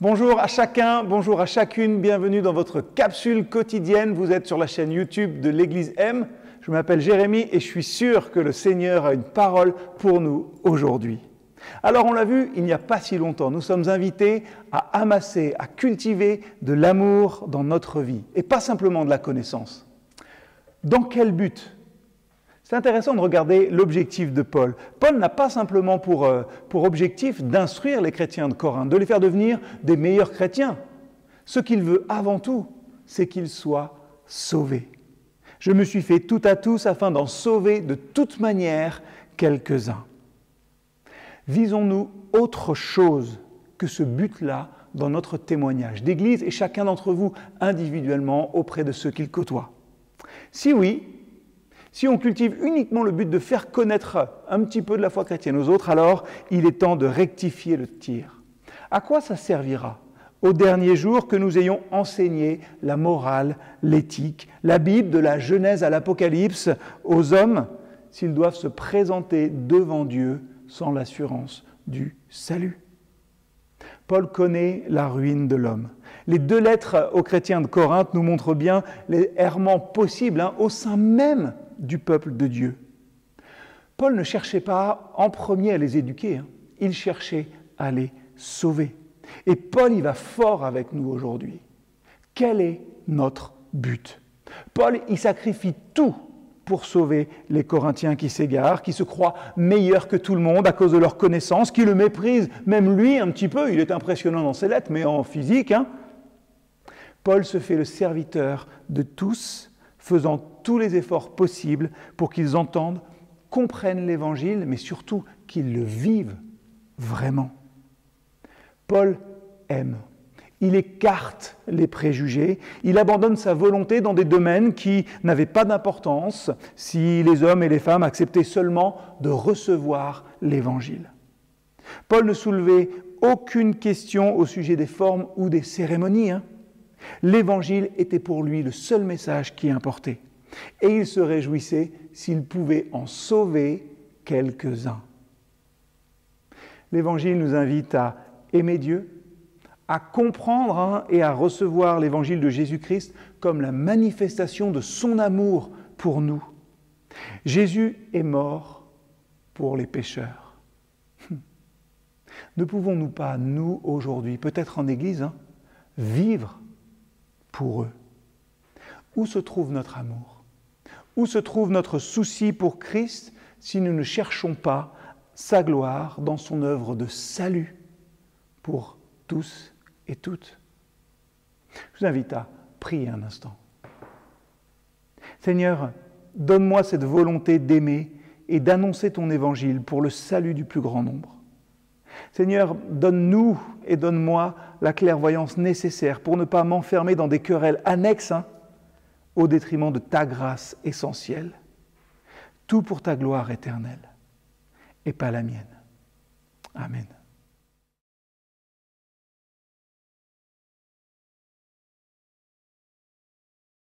Bonjour à chacun, bonjour à chacune, bienvenue dans votre capsule quotidienne. Vous êtes sur la chaîne YouTube de l'Église M. Je m'appelle Jérémie et je suis sûr que le Seigneur a une parole pour nous aujourd'hui. Alors on l'a vu, il n'y a pas si longtemps, nous sommes invités à amasser, à cultiver de l'amour dans notre vie et pas simplement de la connaissance. Dans quel but? C'est intéressant de regarder l'objectif de Paul. Paul n'a pas simplement pour, euh, pour objectif d'instruire les chrétiens de Corinthe, de les faire devenir des meilleurs chrétiens. Ce qu'il veut avant tout, c'est qu'ils soient sauvés. Je me suis fait tout à tous afin d'en sauver de toute manière quelques-uns. Visons-nous autre chose que ce but-là dans notre témoignage d'Église et chacun d'entre vous individuellement auprès de ceux qu'il côtoie Si oui, si on cultive uniquement le but de faire connaître un petit peu de la foi chrétienne aux autres, alors il est temps de rectifier le tir. À quoi ça servira au dernier jour que nous ayons enseigné la morale, l'éthique, la Bible de la Genèse à l'Apocalypse aux hommes s'ils doivent se présenter devant Dieu sans l'assurance du salut? Paul connaît la ruine de l'homme. Les deux lettres aux chrétiens de Corinthe nous montrent bien les errements possibles hein, au sein même du peuple de Dieu. Paul ne cherchait pas en premier à les éduquer, hein. il cherchait à les sauver. Et Paul y va fort avec nous aujourd'hui. Quel est notre but? Paul y sacrifie tout pour sauver les Corinthiens qui s'égarent, qui se croient meilleurs que tout le monde à cause de leur connaissance, qui le méprisent, même lui un petit peu, il est impressionnant dans ses lettres, mais en physique. Hein. Paul se fait le serviteur de tous faisant tous les efforts possibles pour qu'ils entendent, comprennent l'Évangile, mais surtout qu'ils le vivent vraiment. Paul aime. Il écarte les préjugés, il abandonne sa volonté dans des domaines qui n'avaient pas d'importance si les hommes et les femmes acceptaient seulement de recevoir l'Évangile. Paul ne soulevait aucune question au sujet des formes ou des cérémonies. Hein. L'évangile était pour lui le seul message qui importait. Et il se réjouissait s'il pouvait en sauver quelques-uns. L'évangile nous invite à aimer Dieu, à comprendre hein, et à recevoir l'évangile de Jésus-Christ comme la manifestation de son amour pour nous. Jésus est mort pour les pécheurs. Ne pouvons-nous pas, nous, aujourd'hui, peut-être en Église, hein, vivre Où se trouve notre amour? Où se trouve notre souci pour Christ si nous ne cherchons pas sa gloire dans son œuvre de salut pour tous et toutes? Je vous invite à prier un instant. Seigneur, donne-moi cette volonté d'aimer et d'annoncer ton évangile pour le salut du plus grand nombre. Seigneur, donne-nous et donne-moi la clairvoyance nécessaire pour ne pas m'enfermer dans des querelles annexes hein, au détriment de ta grâce essentielle. Tout pour ta gloire éternelle et pas la mienne. Amen.